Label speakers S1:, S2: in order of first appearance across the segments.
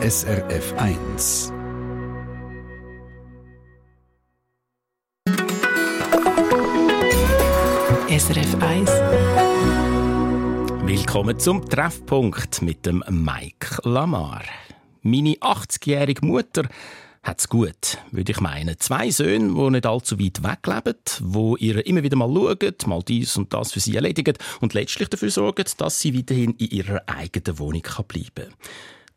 S1: SRF 1.
S2: SRF 1.
S3: Willkommen zum Treffpunkt mit dem Mike Lamar. Meine 80-jährige Mutter hat es gut, würde ich meinen. Zwei Söhne, die nicht allzu weit weg leben, die ihr immer wieder mal schauen, mal dies und das für sie erledigen und letztlich dafür sorgen, dass sie weiterhin in ihrer eigenen Wohnung bleiben kann.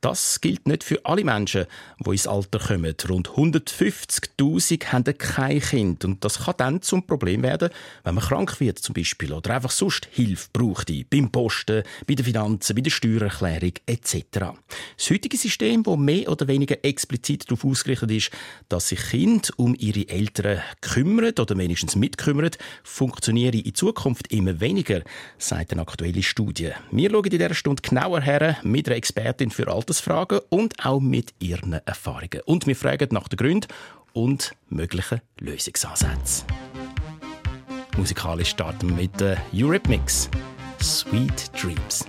S3: Das gilt nicht für alle Menschen, die ins Alter kommen. Rund 150.000 haben kein Kind. Und das kann dann zum Problem werden, wenn man krank wird zum Beispiel oder einfach sonst Hilfe braucht. Beim Posten, bei den Finanzen, bei der Steuererklärung etc. Das heutige System, das mehr oder weniger explizit darauf ausgerichtet ist, dass sich Kinder um ihre Eltern kümmern oder wenigstens mitkümmern, funktioniere in Zukunft immer weniger, sagt eine aktuelle Studie. Wir schauen in dieser Stunde genauer her mit einer Expertin für Alter Altersfragen und auch mit ihren Erfahrungen. Und wir fragen nach den Gründen und möglichen Lösungsansätzen. Musikalisch starten wir mit der Eurythmics Sweet Dreams.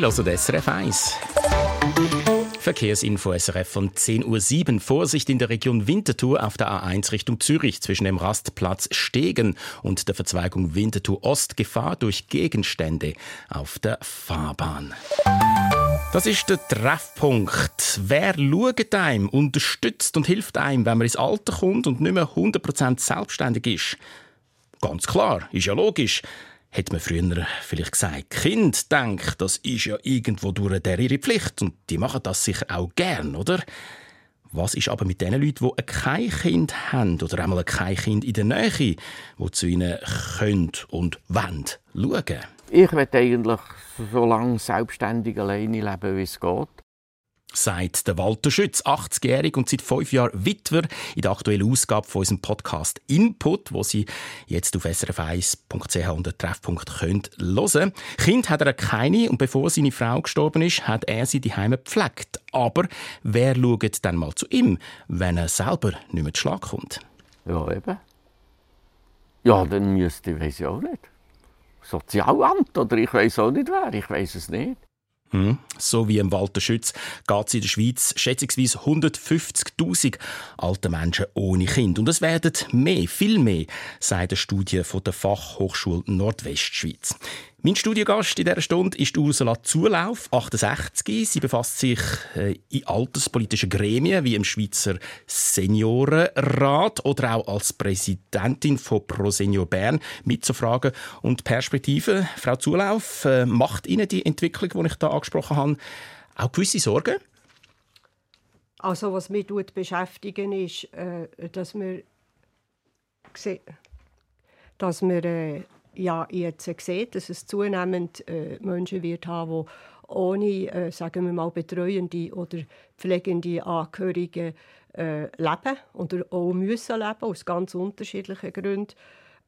S3: Sie hören SRF 1. Verkehrsinfo SRF von 10.07 Uhr. Vorsicht in der Region Winterthur auf der A1 Richtung Zürich zwischen dem Rastplatz Stegen und der Verzweigung Winterthur Ost. Gefahr durch Gegenstände auf der Fahrbahn. Das ist der Treffpunkt. Wer schaut einem, unterstützt und hilft einem, wenn man ins Alter kommt und nicht mehr 100% selbstständig ist? Ganz klar, ist ja logisch hat man früher vielleicht gesagt, Kind denkt, das ist ja irgendwo durch der ihre Pflicht und die machen das sicher auch gern, oder?
S4: Was ist aber mit den Leuten, die kein Kind haben oder einmal kein Kind in der Nähe, die zu ihnen können und wollen schauen?
S5: Ich möchte eigentlich so lange selbstständig alleine leben, wie es geht
S4: sagt der Walter Schütz, 80-jährig und seit fünf Jahren Witwer, in der aktuellen Ausgabe von unserem Podcast Input, wo Sie jetzt auf srf1.ch unter Treffpunkt hören. Kind hat er keine und bevor seine Frau gestorben ist, hat er sie die Heime gepflegt. Aber wer schaut dann mal zu ihm, wenn er selber nicht mehr zu Schlag kommt?
S5: Ja, eben. Ja, dann müsste, ich weiß ich auch nicht. Sozialamt oder ich weiß auch nicht wer, ich weiß es nicht.
S4: Hm. So wie im Walter Schütz geht es in der Schweiz schätzungsweise 150.000 alte Menschen ohne Kind. Und es werden mehr, viel mehr, sagt eine Studie von der Fachhochschule Nordwestschweiz. Mein Studiogast in dieser Stunde ist Ursula Zulauf, 68. Sie befasst sich äh, in alterspolitischen Gremien wie im Schweizer Seniorenrat oder auch als Präsidentin von ProSenior Bern mit so Fragen und Perspektiven. Frau Zulauf, äh, macht Ihnen die Entwicklung, die ich da angesprochen habe, auch gewisse Sorgen?
S6: Also was mich beschäftigen ist, äh, dass wir dass wir ja jetzt sieht, dass es zunehmend äh, Menschen wird haben, die ohne, äh, sagen wir mal, betreuende oder pflegende Angehörige äh, leben oder auch müssen leben, aus ganz unterschiedlichen Gründen.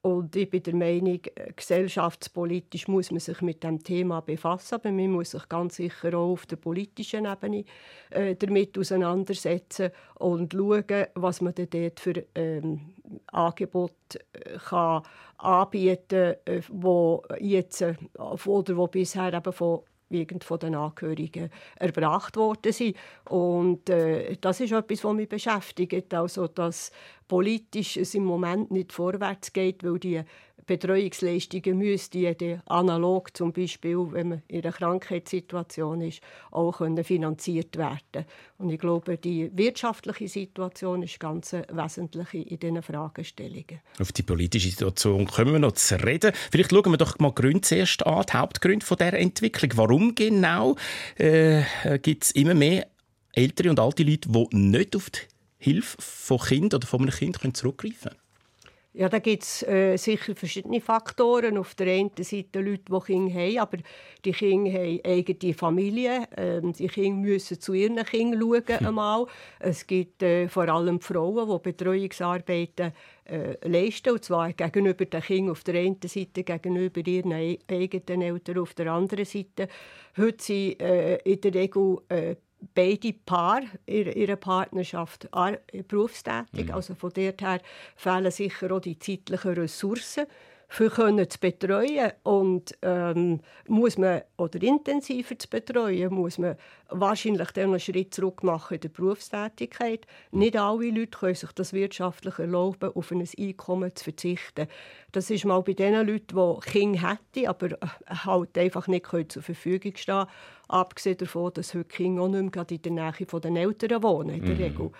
S6: Und ich bin der Meinung, äh, gesellschaftspolitisch muss man sich mit dem Thema befassen, aber man muss sich ganz sicher auch auf der politischen Ebene äh, damit auseinandersetzen und schauen, was man dort für ähm, Angebote äh, kann anbieten kann, äh, wo jetzt oder wo bisher eben von von den Angehörigen erbracht worden sind. Und äh, das ist etwas, was mich beschäftigt. Also, dass politisch es im Moment nicht vorwärts geht, weil die Betreuungsleistungen müssten analog zum Beispiel, wenn man in einer Krankheitssituation ist, auch finanziert werden Und ich glaube, die wirtschaftliche Situation ist ganz wesentlich in diesen Fragestellungen.
S4: Auf die politische Situation kommen wir noch zu reden. Vielleicht schauen wir doch mal Gründe zuerst an, die Hauptgründe dieser Entwicklung. Warum genau äh, gibt es immer mehr ältere und alte Leute, die nicht auf die Hilfe von Kind oder von einem Kind zurückgreifen können?
S6: Ja, da gibt es äh, sicher verschiedene Faktoren. Auf der einen Seite Leute, die Kinder haben, aber die Kinder haben eigene Familie. Ähm, die Kinder müssen zu ihren Kindern schauen. Hm. Einmal. Es gibt äh, vor allem Frauen, die Betreuungsarbeiten äh, leisten. Und zwar gegenüber den Kindern auf der einen Seite, gegenüber ihren eigenen Eltern auf der anderen Seite. Heute sind äh, in der Regel äh, beide Paar in ihrer Partnerschaft berufstätig. Mhm. Also von dort her fehlen sicher auch die zeitlichen Ressourcen für können zu betreuen und ähm, muss man oder intensiver zu betreuen, muss man wahrscheinlich dann einen Schritt zurück machen in der Berufstätigkeit. Nicht alle Leute können sich das wirtschaftlich erlauben, auf ein Einkommen zu verzichten. Das ist mal bei den Leuten, die Kinder hätten, aber äh, halt einfach nicht zur Verfügung stehen Abgesehen davon, dass heute Kinder auch nicht mehr in der Nähe der Eltern wohnen, in der mhm. Regel.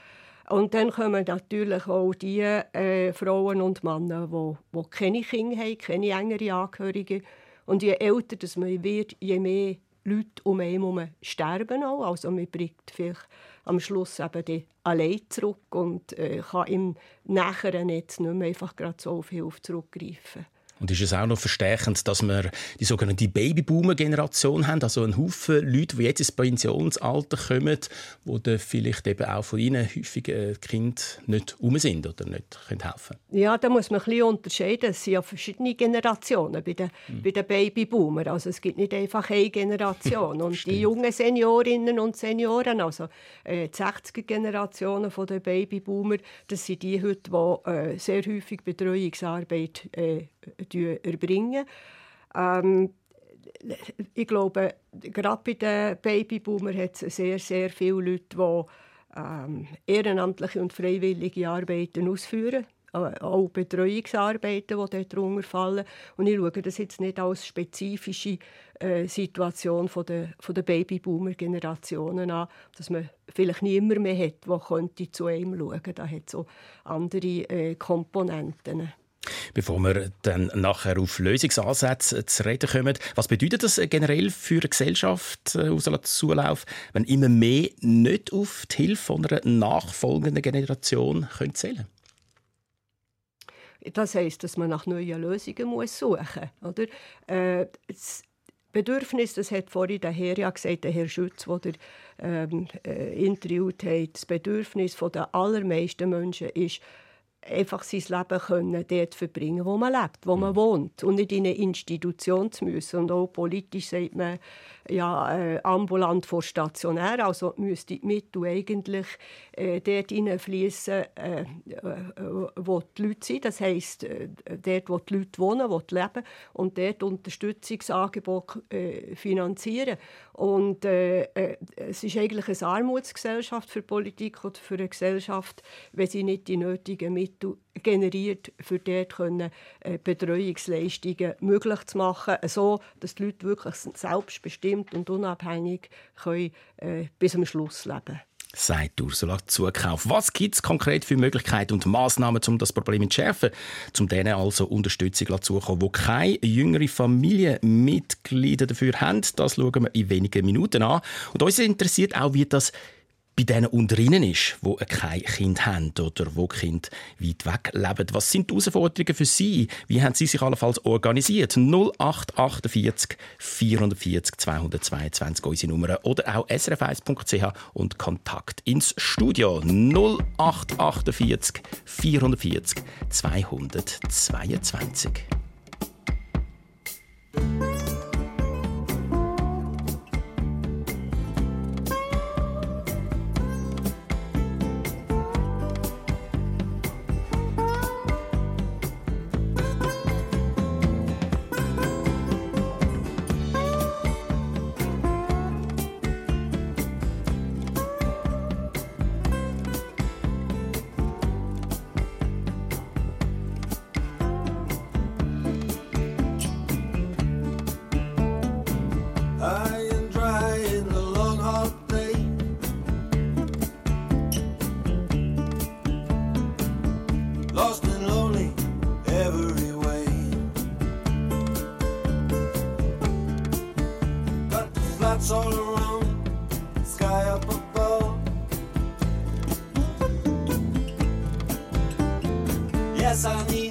S6: Und dann kommen natürlich auch die äh, Frauen und Männer, die, die keine Kinder haben, keine engere Angehörige. Und je älter das man wird, je mehr Leute um einen herum sterben auch. Also man bringt vielleicht am Schluss eben die allein zurück und äh, kann im näheren Netz nicht mehr einfach gerade so auf Hilfe zurückgreifen.
S4: Und ist es auch noch verstärkend, dass wir die sogenannte Babyboomer-Generation haben, also ein Haufen Leute, die jetzt ins Pensionsalter kommen, wo dann vielleicht eben auch von ihnen häufig äh, Kinder nicht um sind oder nicht können helfen
S6: Ja, da muss man ein bisschen unterscheiden. Es sind ja verschiedene Generationen bei den, mhm. bei den Babyboomer. Also es gibt nicht einfach eine Generation. und die jungen Seniorinnen und Senioren, also äh, die 60er-Generationen der Babyboomer, das sind die heute, die äh, sehr häufig Betreuungsarbeit äh, erbringen. Ähm, ich glaube, gerade bei den Babyboomer hat es sehr, sehr viele Leute, die ähm, ehrenamtliche und freiwillige Arbeiten ausführen. Äh, auch Betreuungsarbeiten, die darunter fallen. Und ich schaue das jetzt nicht als spezifische äh, Situation von der, von der Babyboomer-Generationen an, dass man vielleicht niemand mehr hat, der zu einem schauen könnte. Da hat es auch andere äh, Komponenten.
S4: Bevor wir dann nachher auf Lösungsansätze zu reden kommen, was bedeutet das generell für eine Gesellschaft, äh, Ursula Zulauf, wenn immer mehr nicht auf die Hilfe einer nachfolgenden Generation können zählen
S6: Das heisst, dass man nach neuen Lösungen muss suchen muss. Äh, das Bedürfnis, das hat vorhin der Herr ja gesagt, der Herr Schütz, der ähm, äh, interviewt hat, das Bedürfnis der allermeisten Menschen ist, einfach sein Leben können dort verbringen wo man lebt, wo man mhm. wohnt und nicht in eine Institution zu müssen. Und auch politisch sagt man, ja, äh, ambulant vor stationär, also müsste die Mittel eigentlich äh, dort hineinfließen, äh, äh, wo die Leute sind, das heisst, äh, dort, wo die Leute wohnen, wo die leben und dort Unterstützungsangebote äh, finanzieren. Und es ist eigentlich eine Armutsgesellschaft für Politik oder für eine Gesellschaft, wenn sie nicht die nötigen Mittel generiert, für dort können, äh, Betreuungsleistungen möglich zu machen, so dass die Leute wirklich selbstbestimmt und unabhängig können, äh, bis zum Schluss leben
S4: sagt Ursula Zukauf. Was gibt es konkret für Möglichkeiten und Massnahmen, um das Problem zu entschärfen, um denen also Unterstützung zu zukommen, die keine jüngere Familienmitglieder dafür haben? Das schauen wir in wenigen Minuten an. Und uns interessiert auch, wie das bei denen unter ihnen ist, die kein Kind haben oder wo Kind weit weg leben. Was sind die Herausforderungen für Sie? Wie haben Sie sich allenfalls organisiert? 0848 440 222 unsere Nummer oder auch srf1.ch und Kontakt ins Studio 0848 440 222.
S7: lights all around, sky up above. Yes, I need.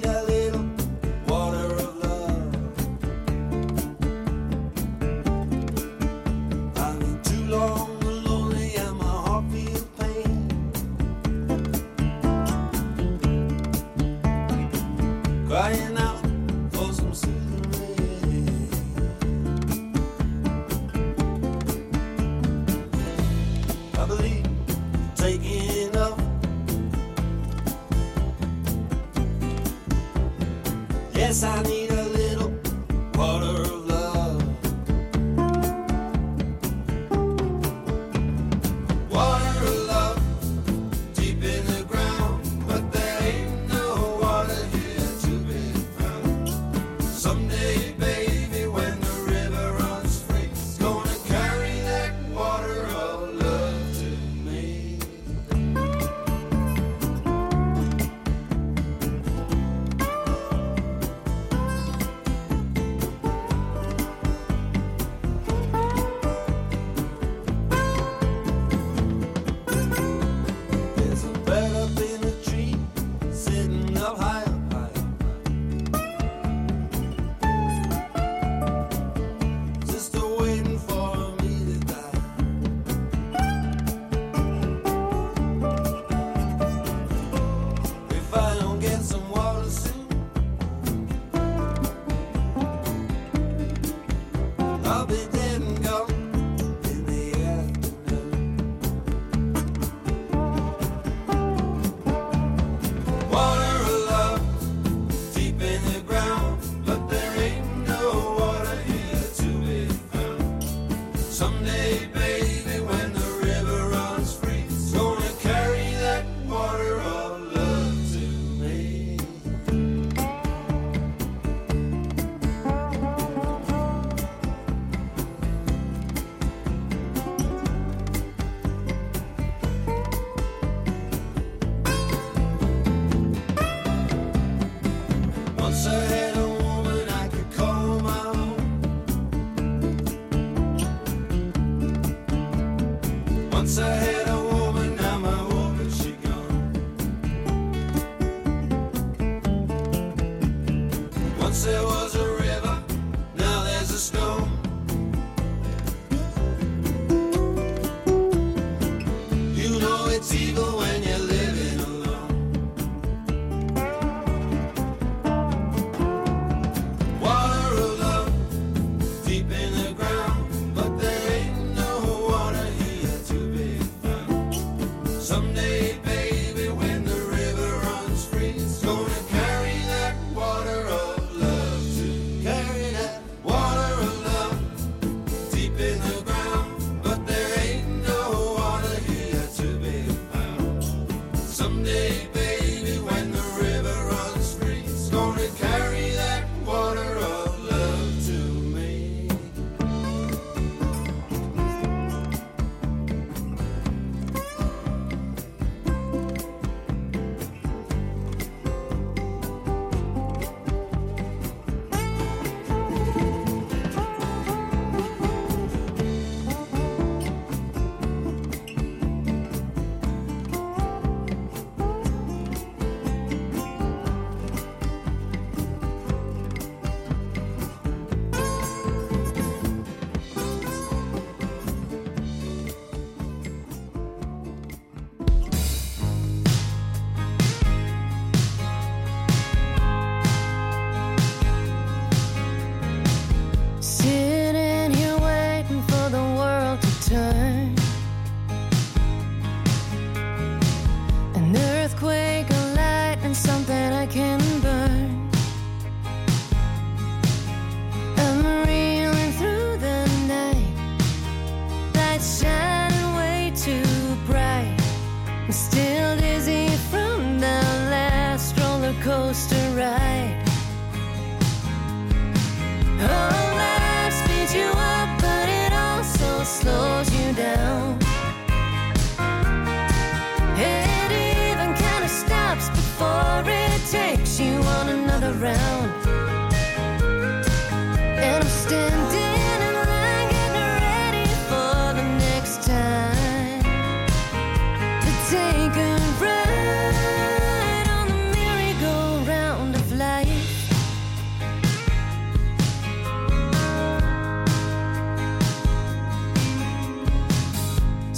S7: I'll be.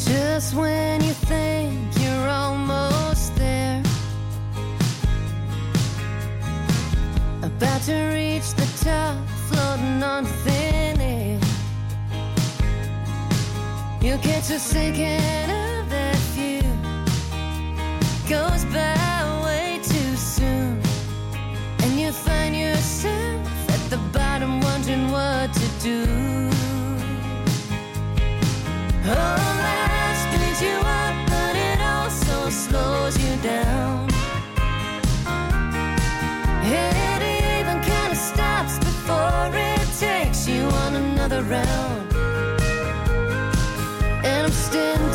S8: Just when you think you're almost there, about to reach the top, floating on thin air, you catch a sinking of that view. Goes by way too soon, and you find yourself at the bottom, wondering what to do. Oh, you up, but it also slows you down. It even kind of stops before it takes you on another round. And I'm standing.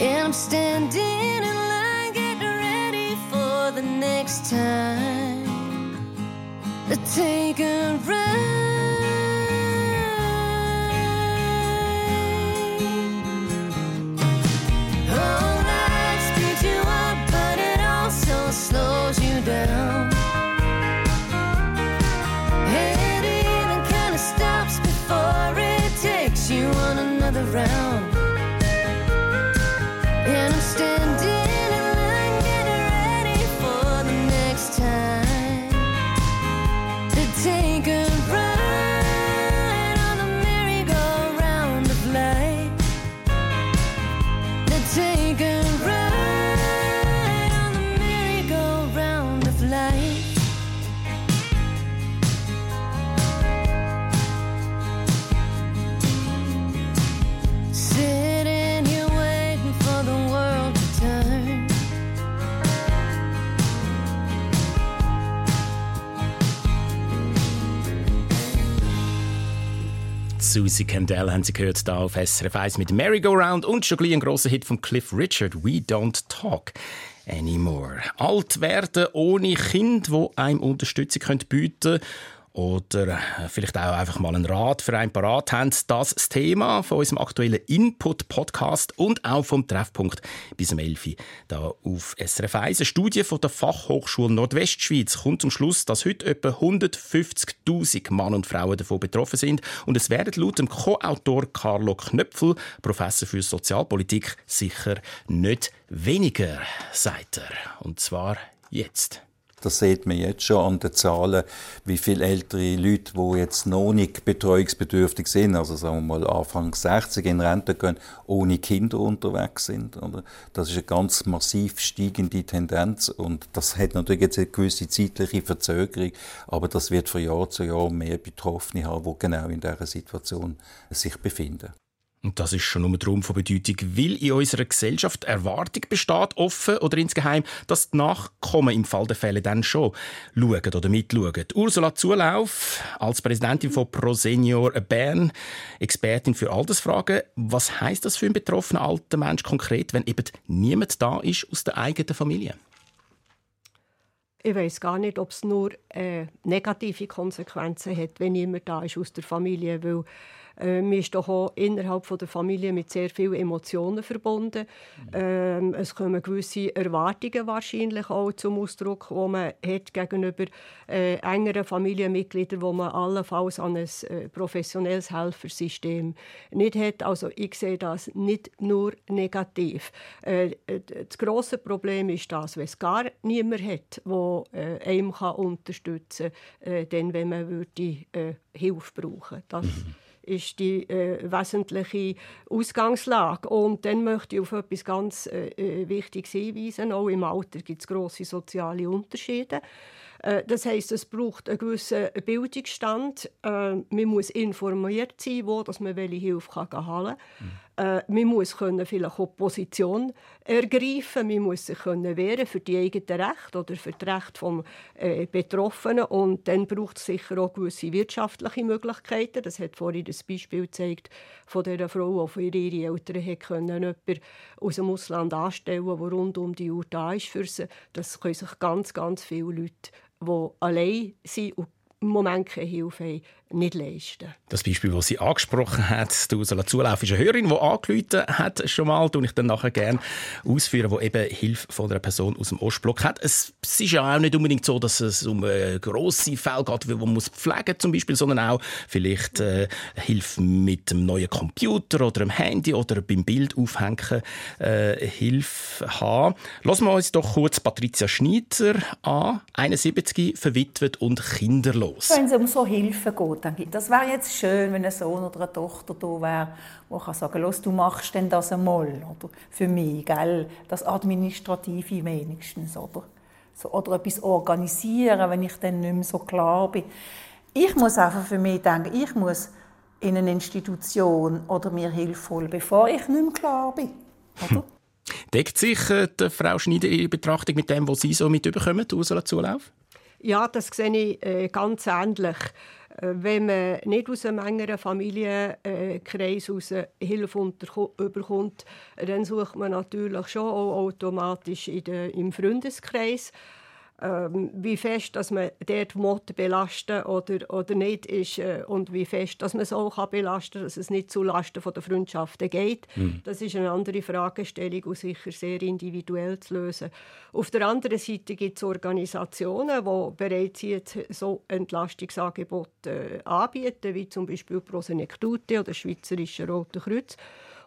S8: And I'm standing in line getting ready for the next time. The take a
S4: Susie Kendall haben Sie gehört da auf SRF 1 mit Merry Go Round und schon ein grosser Hit von Cliff Richard, We Don't Talk Anymore. Alt werden ohne Kind, wo einem Unterstützung bieten können oder äh, vielleicht auch einfach mal einen Rat für ein parat haben. Das das Thema von unserem aktuellen Input-Podcast und auch vom Treffpunkt bis um 11 Uhr da auf SRF 1. Eine Studie von der Fachhochschule Nordwestschweiz kommt zum Schluss, dass heute etwa 150.000 Mann und Frauen davon betroffen sind und es werden laut dem Co-Autor Carlo Knöpfel, Professor für Sozialpolitik, sicher nicht weniger, sagt er. Und zwar jetzt.
S9: Das sieht man jetzt schon an den Zahlen, wie viele ältere Leute, die jetzt noch nicht betreuungsbedürftig sind, also sagen wir mal Anfang 60 in Rente gehen, ohne Kinder unterwegs sind. Oder? Das ist eine ganz massiv steigende Tendenz und das hat natürlich jetzt eine gewisse zeitliche Verzögerung, aber das wird von Jahr zu Jahr mehr Betroffene haben, die genau in dieser Situation sich befinden.
S4: Und das ist schon nur darum von Bedeutung, weil in unserer Gesellschaft Erwartung besteht, offen oder insgeheim, dass die Nachkommen im Fall der Fälle dann schon schauen oder mitschauen. Ursula Zulauf, als Präsidentin von ProSenior Bern, Expertin für Altersfragen, was heißt das für einen betroffenen alten Mensch konkret, wenn eben niemand da ist aus der eigenen Familie?
S6: Ich weiß gar nicht, ob es nur äh, negative Konsequenzen hat, wenn niemand da ist aus der Familie, weil äh, man ist doch auch innerhalb von der Familie mit sehr vielen Emotionen verbunden. Ähm, es kommen gewisse Erwartungen wahrscheinlich auch zum Ausdruck, die man hat gegenüber äh, engeren Familienmitgliedern, wo man allenfalls an ein äh, professionelles Helfersystem nicht hat. Also ich sehe das nicht nur negativ. Äh, das große Problem ist das, wenn es gar niemand hat, der äh, einem kann unterstützen kann, äh, dann, wenn man würde, äh, Hilfe brauchen würde ist die äh, wesentliche Ausgangslage. Und dann möchte ich auf etwas ganz äh, äh Wichtiges hinweisen. Auch im Alter gibt es grosse soziale Unterschiede. Äh, das heißt, es braucht einen gewissen Bildungsstand. Äh, man muss informiert sein, wo man welche Hilfe kann kann. Mhm. Äh, man muss können vielleicht auch Position ergreifen, man muss sich können wehren für die eigenen Rechte oder für das Recht des äh, Betroffenen und dann braucht es sicher auch gewisse wirtschaftliche Möglichkeiten. Das hat vorhin das Beispiel gezeigt von der Frau, die für ihre Eltern hat können, jemanden aus dem Ausland anstellen, der rund um die Uhr da ist für sie. Das können sich ganz, ganz viele Leute, die allein sind und im Moment keine Hilfe haben, nicht leisten.
S4: Das Beispiel, das sie angesprochen hat, die Ursula Zulauf, ist eine Hörerin, die angerufen hat schon mal, tue ich dann nachher gerne ausführen, die eben Hilfe von einer Person aus dem Ostblock hat. Es, ist ja auch nicht unbedingt so, dass es um äh, grosse Fälle geht, wo man muss pflegen zum Beispiel, sondern auch vielleicht äh, Hilfe mit einem neuen Computer oder einem Handy oder beim Bild aufhängen äh, Hilfe haben. Lassen wir uns doch kurz Patricia Schneider an, 71, verwitwet und kinderlos.
S10: Wenn es um so Hilfe geht, dann gibt. Das wäre jetzt schön, wenn ein Sohn oder eine Tochter da wäre, wo kann sagen, los, du machst denn das einmal, oder für mich, gell? das Administrative wenigstens, oder so, oder etwas organisieren, wenn ich dann nicht mehr so klar bin. Ich muss einfach für mich denken, ich muss in eine Institution oder mir Hilfe holen, bevor ich nicht mehr klar bin, oder?
S4: Deckt sich äh, die Frau Schneider in Betrachtung mit dem, was Sie so mit überkommen, Ursula Zulauf?
S6: Ja, das sehe ich äh, ganz ähnlich. Äh, wenn man nicht aus einem engeren Familienkreis aus Hilfe überkommt, dann sucht man natürlich schon auch automatisch in der, im Freundeskreis ähm, wie fest dass man dort Mord belasten oder, oder nicht ist äh, und wie fest dass man es auch kann belasten kann, dass es nicht zulasten von der Freundschaften geht. Mhm. Das ist eine andere Fragestellung und sicher sehr individuell zu lösen. Auf der anderen Seite gibt es Organisationen, die bereits jetzt so Entlastungsangebote äh, anbieten, wie zum Beispiel Prosenektute oder das Schweizerische Rote Kreuz.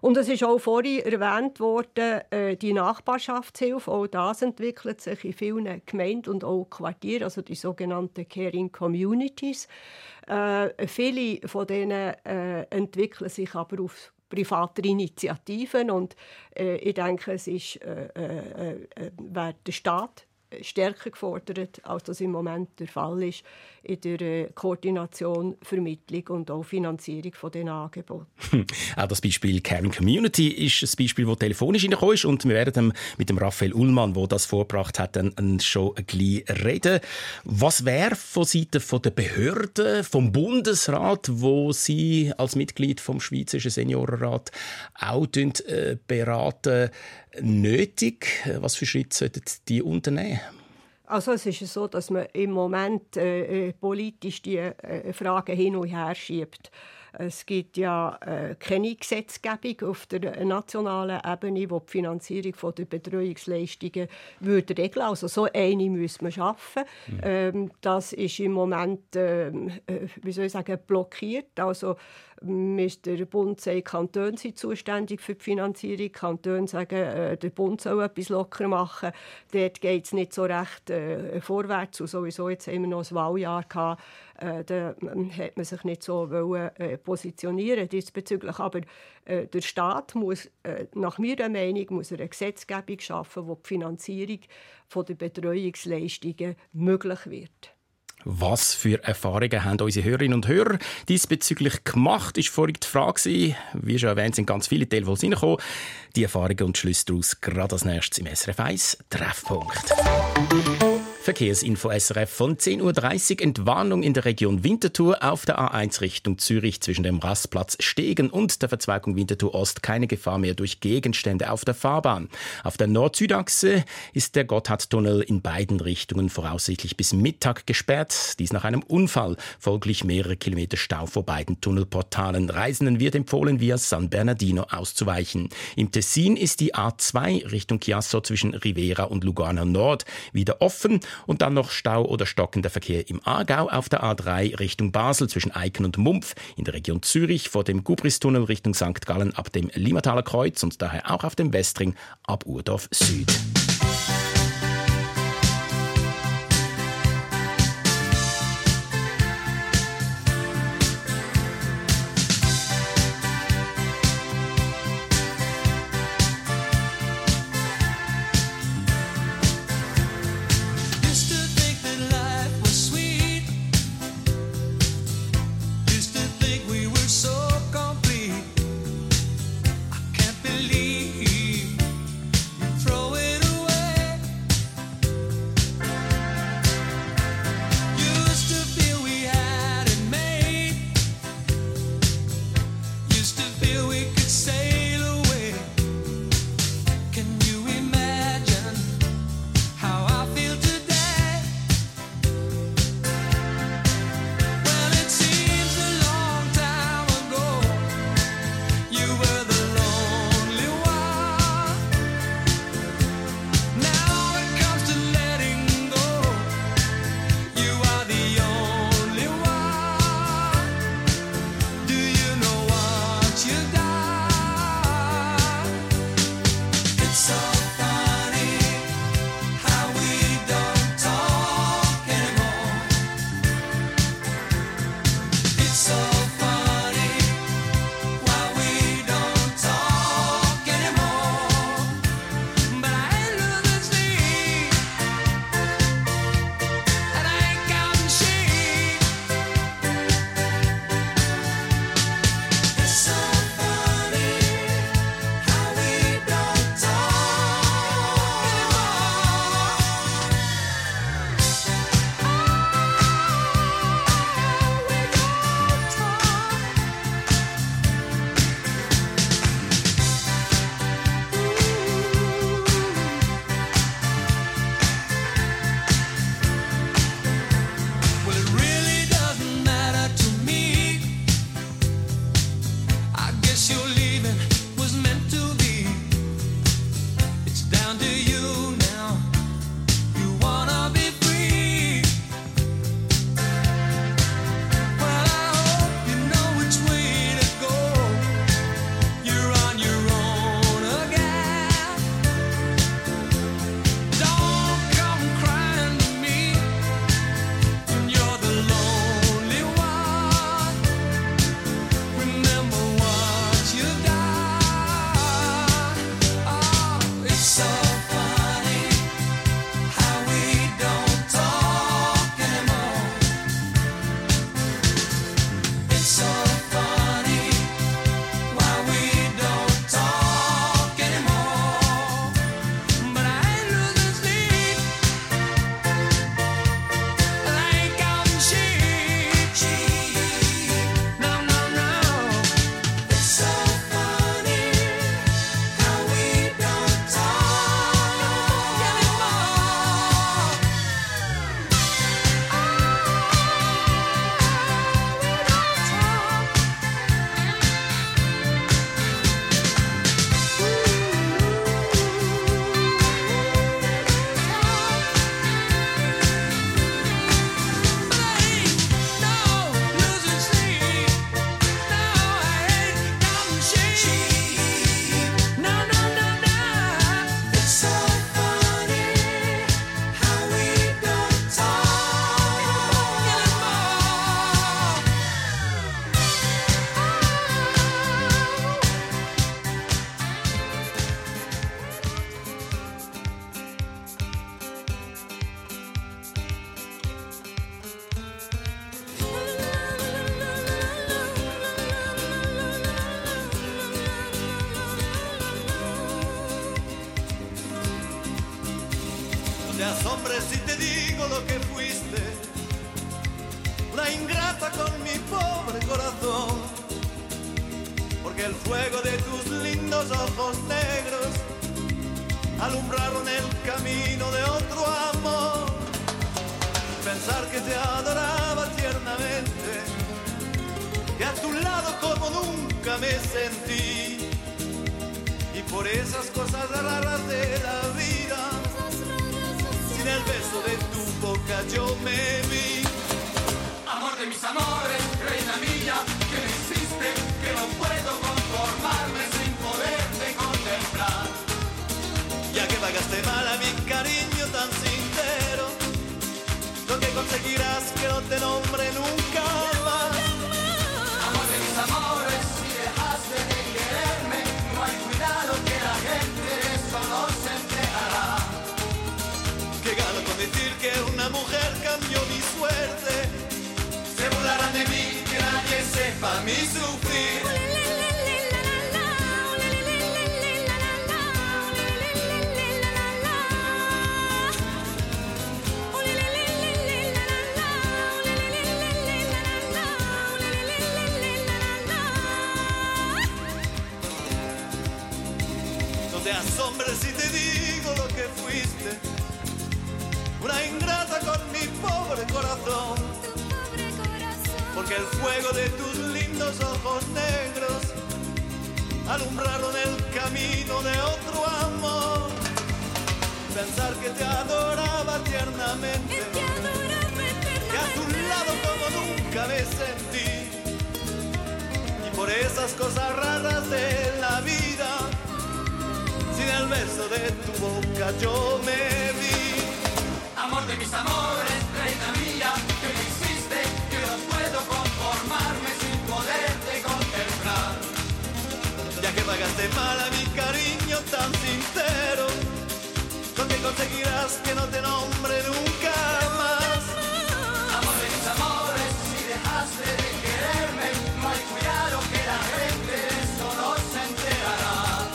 S6: Und es ist auch vorhin erwähnt worden, äh, die Nachbarschaftshilfe, auch das entwickelt sich in vielen Gemeinden und auch Quartieren, also die sogenannten Caring Communities. Äh, viele von denen äh, entwickeln sich aber auf private Initiativen und äh, ich denke, es ist, äh, äh, äh, der Staat stärker gefordert, als das im Moment der Fall ist in der äh, Koordination, Vermittlung und auch Finanzierung von den Angeboten.
S4: auch das Beispiel Caring Community ist ein Beispiel, das telefonisch reingekommen ist und wir werden mit dem Raphael Ullmann, der das vorgebracht hat, dann schon bisschen reden. Was wäre von Seiten der Behörden, vom Bundesrat, wo Sie als Mitglied vom Schweizerischen Seniorenrat auch äh, beraten, nötig? Was für Schritte sollten die unternehmen?
S6: Also es ist so, dass man im Moment äh, äh, politisch die äh, Fragen hin und her schiebt. Es gibt ja äh, keine Gesetzgebung auf der nationalen Ebene, die die Finanzierung von der Betreuungsleistungen würde regeln. Also so eine müssen wir schaffen. Mhm. Ähm, das ist im Moment, ähm, äh, wie soll ich sagen, blockiert. Also der Bund sagt, Kantone sind zuständig für die Finanzierung. Die Kantone sagen, äh, der Bund soll etwas locker machen. Dort geht es nicht so recht äh, vorwärts. Und sowieso jetzt haben wir noch ein Wahljahr gehabt. Äh, da hat man sich nicht so wollen, äh, positionieren diesbezüglich. Aber äh, der Staat muss, äh, nach meiner Meinung, muss eine Gesetzgebung schaffen, wo die Finanzierung der Betreuungsleistungen möglich wird.
S4: Was für Erfahrungen haben unsere Hörerinnen und Hörer diesbezüglich gemacht, ist vorhin die Frage. Wie schon erwähnt, sind ganz viele Telefons reingekommen. Die Erfahrungen und Schlüsse daraus gerade als nächstes im SRF 1 Treffpunkt. Verkehrsinfo SRF von 10.30 Uhr. Entwarnung in der Region Winterthur auf der A1 Richtung Zürich zwischen dem Rastplatz Stegen und der Verzweigung Winterthur Ost. Keine Gefahr mehr durch Gegenstände auf der Fahrbahn. Auf der Nord-Süd-Achse ist der Gotthardtunnel in beiden Richtungen voraussichtlich bis Mittag gesperrt. Dies nach einem Unfall. Folglich mehrere Kilometer Stau vor beiden Tunnelportalen. Reisenden wird empfohlen, via San Bernardino auszuweichen. Im Tessin ist die A2 Richtung Chiasso zwischen Rivera und Lugano Nord wieder offen. Und dann noch Stau oder stockender Verkehr im Aargau auf der A3 Richtung Basel zwischen Eiken und Mumpf, in der Region Zürich vor dem Gubristunnel Richtung St. Gallen ab dem Limmataler Kreuz und daher auch auf dem Westring ab Urdorf Süd.
S11: Adoraba tiernamente, que a tu lado como nunca me sentí, y por esas cosas raras de la vida sin el beso de tu boca yo me vi.
S12: Amor de mis amores, reina mía, que me hiciste, que no puedo conformarme sin poderte contemplar.
S11: Ya que pagaste mal a mi cariño conseguirás que no te nombre nunca más.
S12: Amor de mis amores, si dejaste de quererme, no hay cuidado que la gente de eso no se enterará.
S11: Que gano con decir que una mujer cambió mi suerte. Se burlarán de mí, que nadie sepa mi sufrir. Una ingrata con mi pobre corazón. Porque el fuego de tus lindos ojos negros alumbraron el camino de otro amor. Pensar que te adoraba tiernamente. Que a tu lado como nunca me sentí. Y por esas cosas raras de la vida, sin el beso de tu boca yo me vi.
S12: Amor de mis amores, reina mía, que me hiciste, que no puedo conformarme sin poderte contemplar.
S11: Ya que pagaste mal a mi cariño tan sincero, lo que conseguirás que no te nombre nunca más.
S12: Amor de mis amores, si dejaste de quererme, no hay cuidado que la gente de eso no se enterará.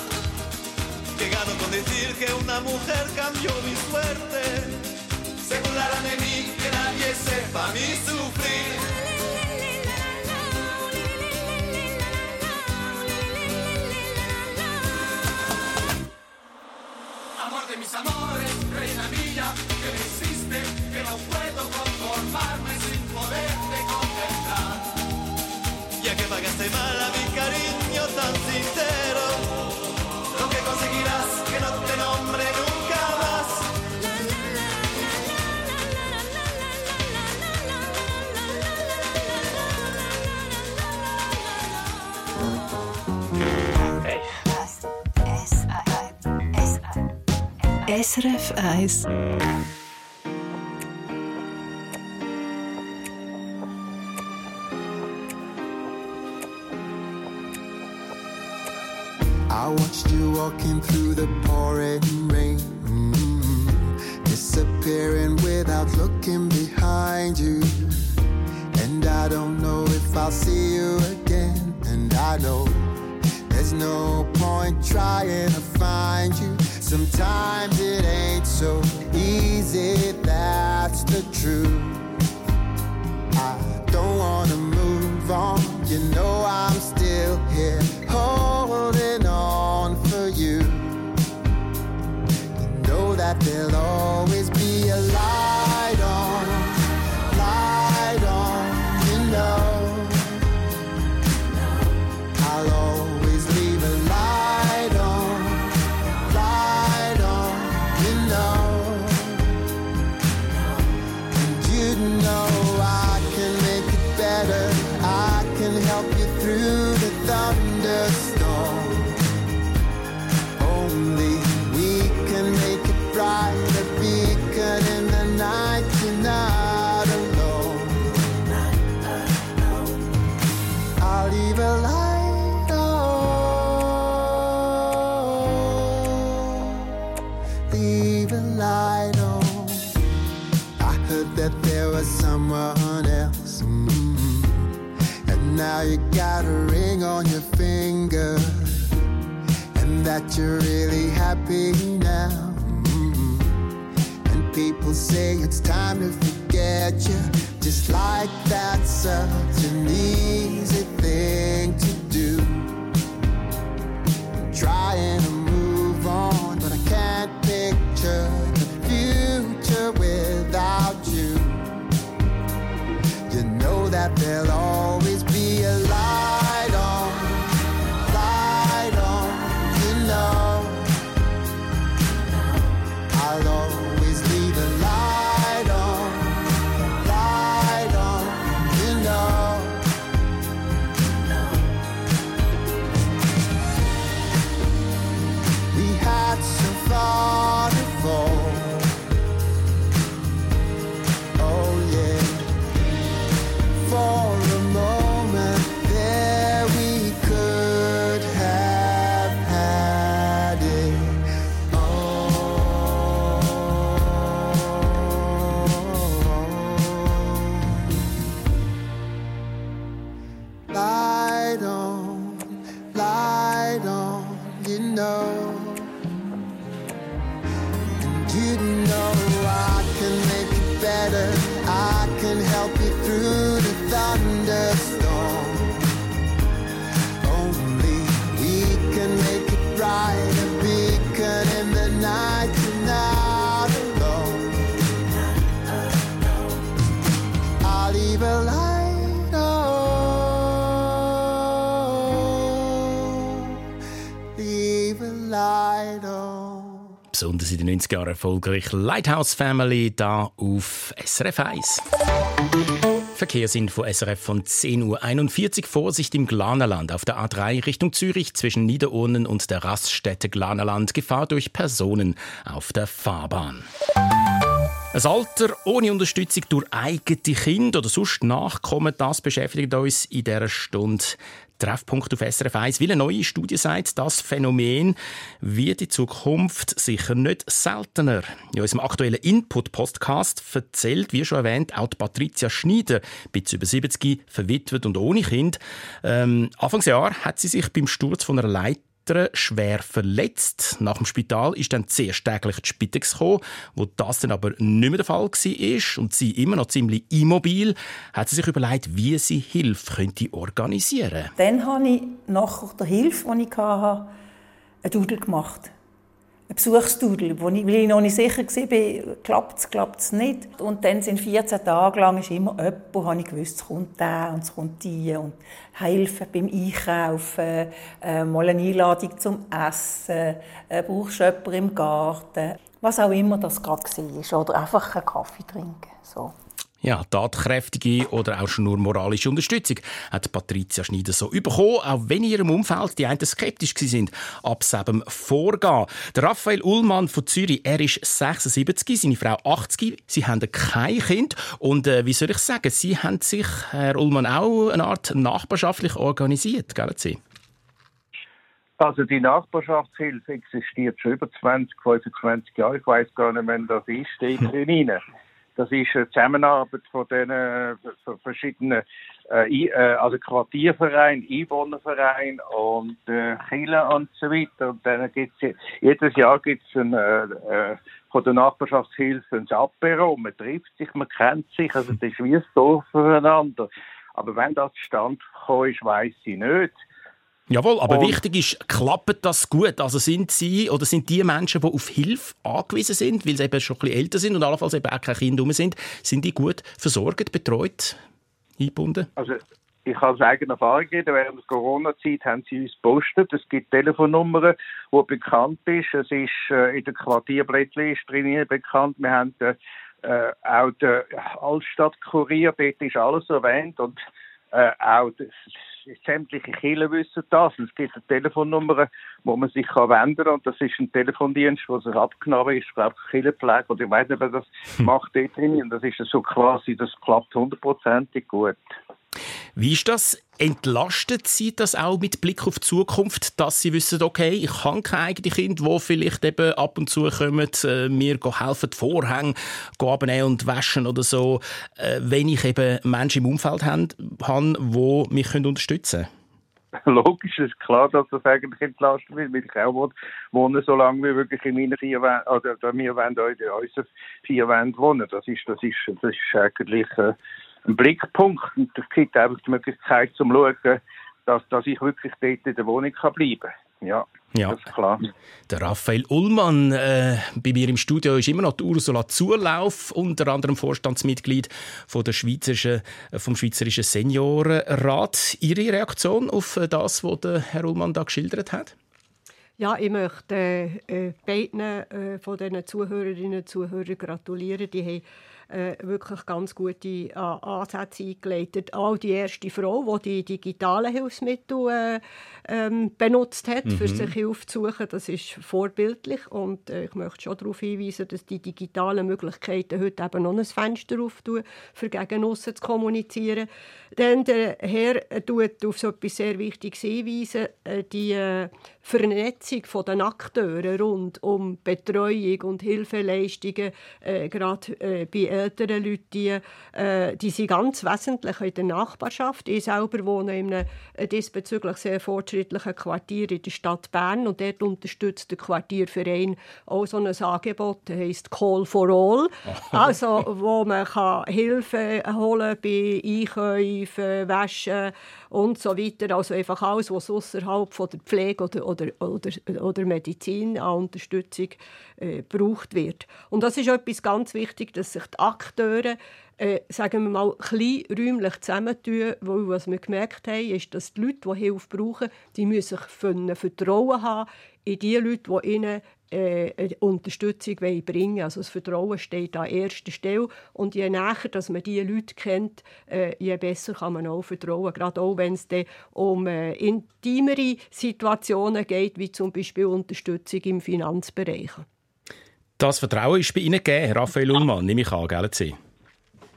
S11: Que gano con decir que una mujer cambió mi que sepa mi sufrir.
S2: SRF1.
S13: I watched you walking through the pouring You know that you're really happy now. mm And say it's time to forget you. Just like that's such an easy thing to do. I'm trying to move on, but I can't picture the future without you. You know that they'll always
S4: 90 Jahre erfolgreich Lighthouse Family da auf SRF 1. Verkehrsinfo SRF von 10.41 Uhr. Vorsicht im Glanerland auf der A3 Richtung Zürich zwischen Niederurnen und der Raststätte Glanerland. Gefahr durch Personen auf der Fahrbahn. Ein Alter ohne Unterstützung durch eigene Kinder oder sonst Nachkommen, das beschäftigt uns in dieser Stunde Treffpunkt auf SRF 1, weil eine neue Studie sagt, das Phänomen wird in Zukunft sicher nicht seltener. In unserem aktuellen Input-Podcast erzählt, wie schon erwähnt, auch Patricia Schneider, bis über 70, verwitwet und ohne Kind. Ähm, Anfangsjahr hat sie sich beim Sturz von einer Leiter schwer verletzt. Nach dem Spital ist dann zuerst täglich die Spitex gekommen, wo das dann aber nicht mehr der Fall war und sie immer noch ziemlich immobil, hat sie sich überlegt, wie sie Hilfe könnte organisieren
S10: Dann habe ich nach der Hilfe, die ich hatte, einen Dudel gemacht. Ein Besuchsdudel, wo ich, weil ich noch nicht sicher war, klappt es, klappt es nicht. Und dann sind 14 Tage lang ist immer jemand, wo ich gewusst, es kommt der und es kommt die und helfen beim Einkaufen, äh, mal eine Einladung zum Essen, äh, brauchst du jemanden im Garten, was auch immer das gerade war. Oder einfach einen Kaffee trinken. So.
S4: Ja, tatkräftige oder auch schon nur moralische Unterstützung hat Patricia Schneider so bekommen, auch wenn in ihrem Umfeld die einen skeptisch sind ab dem Vorgehen. Der Raphael Ullmann von Zürich, er ist 76, seine Frau 80, sie haben kein Kind und äh, wie soll ich sagen, sie haben sich, Herr Ullmann, auch eine Art nachbarschaftlich organisiert, gell Sie?
S14: Also die Nachbarschaftshilfe existiert schon über 20, 25 Jahre. Ich weiß gar nicht, wann das ist, steht drin. Das ist eine Zusammenarbeit von den äh, verschiedenen äh, äh, also Quartierverein, Einwohnerverein und äh, Kirchen und so weiter. Und dann gibt's je- jedes Jahr gibt's ein, äh, äh, von der Nachbarschaftshilfe ein Apero. Man trifft sich, man kennt sich, also das ist wie ein Dorf füreinander. Aber wenn das zustande gekommen ist, weiss ich nicht.
S4: Jawohl, aber
S14: Und-
S4: wichtig ist, klappt das gut? Also sind Sie oder sind die Menschen, die auf Hilfe angewiesen sind, weil sie eben schon ein bisschen älter sind und allenfalls eben auch keine Kinder sind, sind die gut versorgt, betreut, eingebunden?
S14: Also ich kann aus eigener Erfahrung reden. Während der Corona-Zeit haben sie uns gepostet. Es gibt Telefonnummern, die bekannt ist. Es ist äh, in der Quartierblättchen ist drin bekannt. Wir haben äh, äh, auch den Altstadtkurier, dort ist alles erwähnt. Und äh, auch das, sämtliche Kirchen wissen das. Es gibt eine Telefonnummer, wo man sich kann wenden kann. Und das ist ein Telefondienst, der sich abgenommen ist. Ich glaube, Kirchenpflege. Oder ich weiß nicht, wer das macht dort drin. Und das ist so quasi, das klappt hundertprozentig gut.
S4: Wie ist das? Entlastet Sie das auch mit Blick auf die Zukunft, dass Sie wissen, okay, ich habe keine eigenen Kinder, die vielleicht eben ab und zu kommen, äh, mir helfen, die Vorhänge abnehmen und waschen oder so, äh, wenn ich eben Menschen im Umfeld habe, die mich unterstützen können?
S14: logisch, es ist klar, dass das eigentlich entlastet wird, weil ich auch wohne, wohne so lange wie wirklich in meinen vier Wänden, oder wir wollen auch in unseren vier Wänden wohnen. Das ist, das ist, das ist eigentlich äh, ein Blickpunkt und das gibt einfach die Möglichkeit zum Schauen, dass, dass ich wirklich dort in der Wohnung kann bleiben kann. Ja.
S4: Ja.
S14: Das ist klar.
S4: Der Raphael Ullmann äh, bei mir im Studio ist immer noch die Ursula Zulauf, unter anderem Vorstandsmitglied von der Schweizerischen, äh, vom Schweizerischen Seniorenrat. Ihre Reaktion auf äh, das, was der Herr Ullmann da geschildert hat?
S6: Ja, ich möchte äh, beiden äh, von diesen Zuhörerinnen und Zuhörern gratulieren. Die haben äh, wirklich ganz gute äh, Ansätze eingeleitet. Auch die erste Frau, die die digitalen Hilfsmittel äh, ähm, benutzt hat, mhm. für sich Hilfe zu suchen, das ist vorbildlich. Und äh, ich möchte schon darauf hinweisen, dass die digitalen Möglichkeiten heute eben noch ein Fenster auftun, für gegen zu kommunizieren. Dann der Herr tut auf so etwas sehr Wichtiges hinweisen, äh, die äh, Vernetzung der Akteure rund um Betreuung und Hilfeleistungen, äh, gerade äh, bei älteren Leuten, die, äh, die sind ganz wesentlich in der Nachbarschaft. Ich selber wohne in einem äh, diesbezüglich sehr fortschrittlichen Quartier in der Stadt Bern und dort unterstützt der Quartierverein auch so ein Angebot, das heisst Call for All, also wo man kann Hilfe holen bei Einkäufen, Waschen und so weiter. Also einfach alles, was außerhalb von der Pflege oder, oder, oder, oder Medizin an Unterstützung äh, gebraucht wird. Und das ist etwas ganz wichtig, dass sich die Akteure äh, sagen wir mal, klein räumlich zusammentun, weil was wir gemerkt haben, ist, dass die Leute, die Hilfe brauchen, die müssen Vertrauen haben in die Leute, die ihnen äh, Unterstützung bringen. Also das Vertrauen steht an erster Stelle. Und je näher dass man diese Leute kennt, äh, je besser kann man auch vertrauen. Gerade auch, wenn es um äh, intimere Situationen geht, wie zum Beispiel Unterstützung im Finanzbereich.
S4: Das Vertrauen ist bei Ihnen gegeben, Raphael Ullmann, nehme ich an, gell?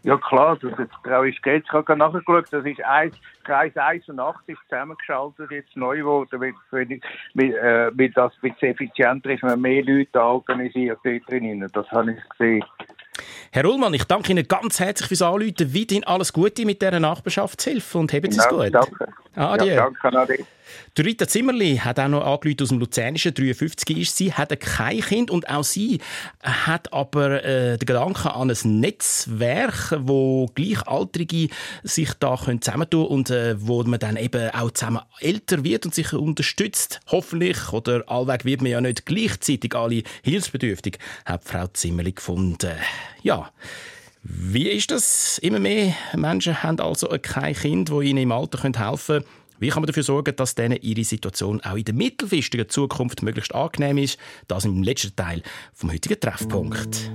S14: Ja klar, das ist gegeben. Ich habe nachgeschaut, das ist 1, Kreis 1 und 8 ist zusammengeschaltet, jetzt neu geworden, weil, weil, äh, weil das ein bisschen effizienter ist, wenn man mehr Leute organisiert dort drinnen. Das habe ich gesehen.
S4: Herr Ullmann, ich danke Ihnen ganz herzlich fürs Anrufen. Weiterhin alles Gute mit dieser Nachbarschaftshilfe und haben Sie es gut.
S14: Danke.
S4: Adieu.
S14: Ja, danke, Adi.
S4: Die Rita Zimmerli hat auch noch angerufen aus dem Luzernischen, 53 ist sie, hat kein Kind und auch sie hat aber äh, den Gedanken an ein Netzwerk, wo Gleichaltrige sich da können zusammentun und äh, wo man dann eben auch zusammen älter wird und sich unterstützt. Hoffentlich, oder allweg wird man ja nicht gleichzeitig alle hilfsbedürftig, hat Frau Zimmerli gefunden. Ja, wie ist das? Immer mehr Menschen haben also kein Kind, wo ihnen im Alter helfen können. Wie kann man dafür sorgen, dass denen ihre Situation auch in der mittelfristigen Zukunft möglichst angenehm ist? Das im letzten Teil vom heutigen Treffpunkt.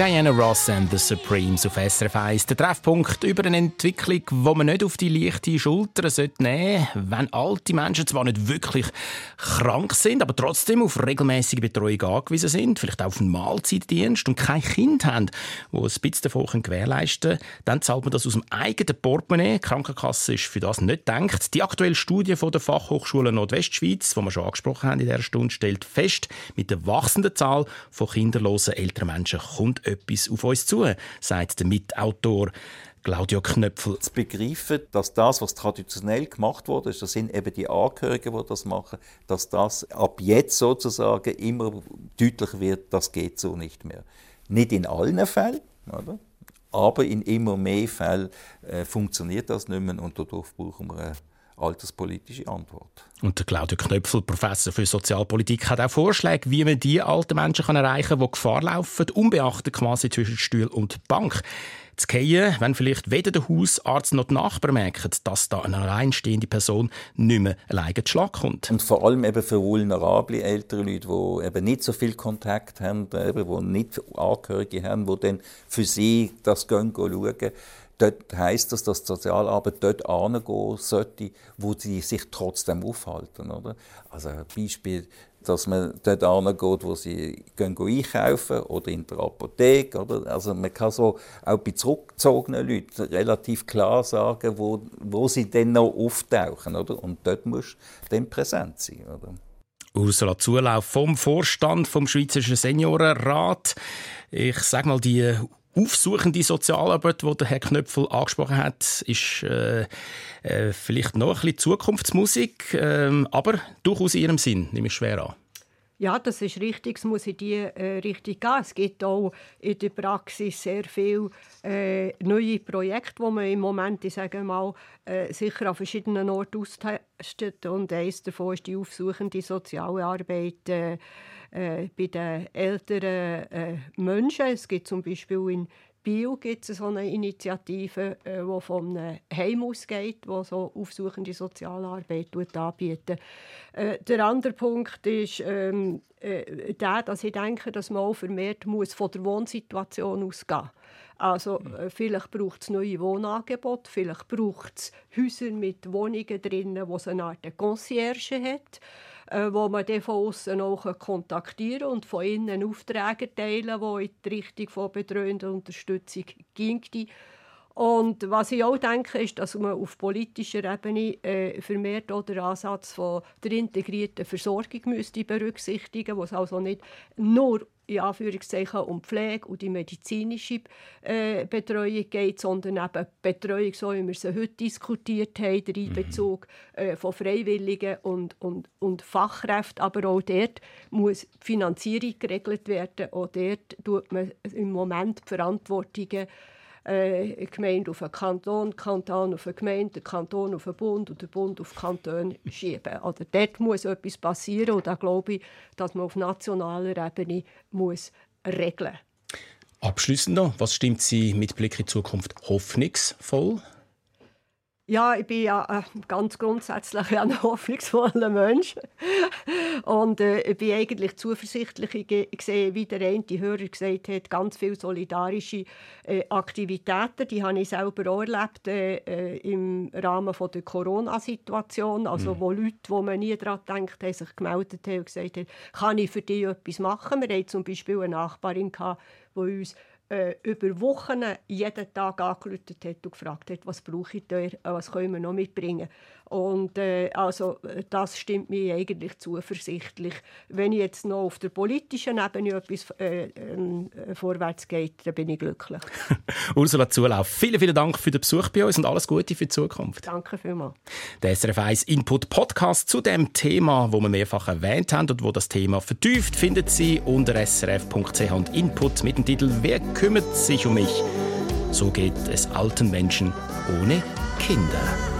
S4: Diana Ross and the Supremes auf SRF 1. Der Treffpunkt über eine Entwicklung, die man nicht auf die leichte Schulter nehmen sollte, wenn alte Menschen zwar nicht wirklich krank sind, aber trotzdem auf regelmäßige Betreuung angewiesen sind, vielleicht auch auf einen Mahlzeitdienst und kein Kind haben, die ein bisschen davon gewährleisten können, dann zahlt man das aus dem eigenen Portemonnaie. Die Krankenkasse ist für das nicht gedacht. Die aktuelle Studie von der Fachhochschule Nordwestschweiz, die wir schon angesprochen haben in dieser Stunde, stellt fest, mit der wachsenden Zahl von kinderlosen älteren Menschen kommt etwas auf uns zu, sagt der Mitautor Claudio Knöpfel.
S9: Zu begreifen, dass das, was traditionell gemacht wurde, das sind eben die Angehörigen, die das machen, dass das ab jetzt sozusagen immer deutlicher wird, das geht so nicht mehr. Nicht in allen Fällen, oder? aber in immer mehr Fällen äh, funktioniert das nicht mehr und dadurch brauchen wir eine alterspolitische Antwort.
S4: Und der Claudio Knöpfel, Professor für Sozialpolitik, hat auch Vorschläge, wie man die alten Menschen kann erreichen kann, die Gefahr laufen, unbeachtet quasi zwischen Stuhl und Bank zu fallen, wenn vielleicht weder der Hausarzt noch die Nachbarn merken, dass da eine alleinstehende Person nicht mehr alleine zu Schlag kommt.
S9: Und vor allem eben für vulnerable ältere Leute, die eben nicht so viel Kontakt haben, eben, die nicht Angehörige haben, die dann für sie das gehen, gehen schauen, dort heisst das, dass die Sozialarbeit dort hingehen sollte, wo sie sich trotzdem aufhalten. Oder? Also ein Beispiel, dass man dort hingeht, wo sie gehen einkaufen oder in der Apotheke. Oder? Also man kann so auch bei zurückgezogenen Leuten relativ klar sagen, wo, wo sie dann noch auftauchen. Oder? Und dort muss dann präsent sein. Oder?
S4: Ursula Zulauf vom Vorstand vom Schweizerischen Seniorenrat. Ich sage mal, die aufsuchende Sozialarbeit, die Herr Knöpfel angesprochen hat, ist äh, äh, vielleicht noch ein bisschen Zukunftsmusik, äh, aber durchaus in ihrem Sinn, nehme ich schwer an.
S6: Ja, das ist richtig. Es muss in die äh, Richtung gehen. Es gibt auch in der Praxis sehr viele äh, neue Projekte, die man im Moment, ich sage mal, äh, sicher an verschiedenen Orten austestet. Und eines davon ist die aufsuchende soziale Arbeit äh, äh, bei den älteren äh, Menschen. Es gibt zum Beispiel in Bio gibt es so eine Initiative, die äh, von einem Heim ausgeht, die so aufsuchende Sozialarbeit anbietet. Äh, der andere Punkt ist ähm, äh, der, dass ich denke, dass man auch vermehrt muss von der Wohnsituation ausgehen also äh, vielleicht braucht es neue Wohnangebote, vielleicht braucht es Häuser mit Wohnungen drinnen, wo es eine Art Concierge hat äh, wo man dann von außen auch kontaktieren und von innen Aufträge teilen, die in die Richtung von betreuender Unterstützung ging. Und was ich auch denke, ist, dass man auf politischer Ebene äh, vermehrt auch den Ansatz von der integrierten Versorgung müsste berücksichtigen, wo es also nicht nur in Anführungszeichen um Pflege und die medizinische äh, Betreuung geht, sondern eben Betreuung, so wie wir sie heute diskutiert haben, der Einbezug äh, von Freiwilligen und, und, und Fachkräften. Aber auch dort muss die Finanzierung geregelt werden. Auch dort tut man im Moment die Verantwortungen äh, Gemeinde auf den Kanton, Kanton auf den Gemeinde, der Kanton auf den Bund und der Bund auf Kanton schieben. Also dort muss etwas passieren und da glaube ich, dass man auf nationaler Ebene muss regeln
S4: Abschließend noch, was stimmt Sie mit Blick in die Zukunft hoffnungsvoll?
S6: Ja, ich bin ja äh, ganz grundsätzlich ein hoffnungsvoller Mensch. Und äh, ich bin eigentlich zuversichtlich. Ich sehe, wie der eine Hörer gesagt hat, ganz viele solidarische äh, Aktivitäten. Die habe ich selber auch erlebt äh, äh im Rahmen von der Corona-Situation. Also, mhm. wo Leute, wo man nie daran gedacht haben, sich gemeldet haben und gesagt haben, kann ich für dich etwas machen? Wir hatten zum Beispiel eine Nachbarin, die uns äh, über Wochen jeden Tag angerufen hat und gefragt hat, was brauche ich da, was können wir noch mitbringen. Und äh, also, das stimmt mir eigentlich zuversichtlich. Wenn jetzt noch auf der politischen Ebene etwas äh, äh, vorwärts geht, dann bin ich glücklich.
S4: Ursula Zulauf, vielen, vielen Dank für den Besuch bei uns und alles Gute für die Zukunft.
S6: Danke vielmals.
S4: Der SRF 1 Input Podcast zu dem Thema, wo wir mehrfach erwähnt haben und wo das Thema vertieft, findet Sie unter srf.ch und Input mit dem Titel Wer kümmert sich um mich? So geht es alten Menschen ohne Kinder.